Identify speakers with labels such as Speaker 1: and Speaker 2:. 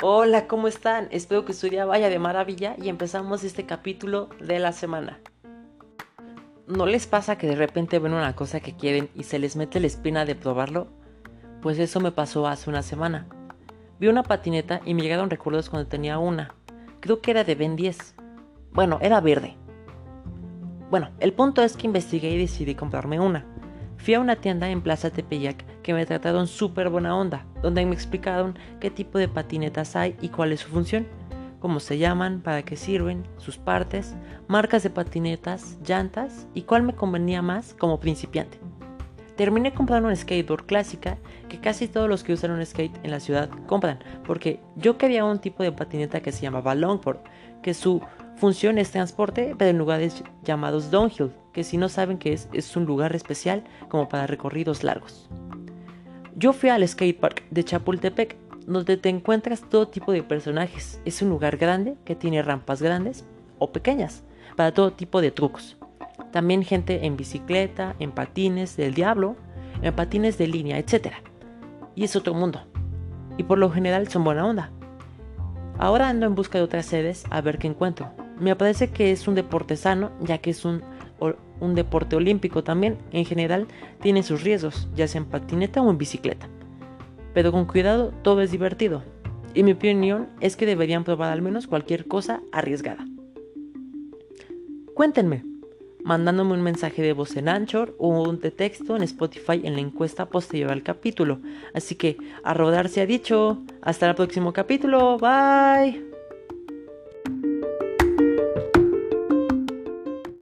Speaker 1: Hola, ¿cómo están? Espero que su día vaya de maravilla y empezamos este capítulo de la semana. ¿No les pasa que de repente ven una cosa que quieren y se les mete la espina de probarlo? Pues eso me pasó hace una semana. Vi una patineta y me llegaron recuerdos cuando tenía una. Creo que era de Ben 10. Bueno, era verde. Bueno, el punto es que investigué y decidí comprarme una. Fui a una tienda en Plaza Tepeyac que me trataron súper buena onda, donde me explicaron qué tipo de patinetas hay y cuál es su función, cómo se llaman, para qué sirven, sus partes, marcas de patinetas, llantas y cuál me convenía más como principiante. Terminé comprando una skateboard clásica que casi todos los que usan un skate en la ciudad compran, porque yo quería un tipo de patineta que se llamaba longboard, que su función es transporte, pero en lugares llamados downhill, que si no saben qué es, es un lugar especial como para recorridos largos. Yo fui al skatepark de Chapultepec, donde te encuentras todo tipo de personajes. Es un lugar grande que tiene rampas grandes o pequeñas para todo tipo de trucos. También gente en bicicleta, en patines del diablo, en patines de línea, etc. Y es otro mundo. Y por lo general son buena onda. Ahora ando en busca de otras sedes a ver qué encuentro. Me parece que es un deporte sano, ya que es un, un deporte olímpico también. En general tiene sus riesgos, ya sea en patineta o en bicicleta. Pero con cuidado todo es divertido. Y mi opinión es que deberían probar al menos cualquier cosa arriesgada. Cuéntenme, mandándome un mensaje de voz en Anchor o un de texto en Spotify en la encuesta posterior al capítulo. Así que a rodar se ha dicho. Hasta el próximo capítulo. Bye.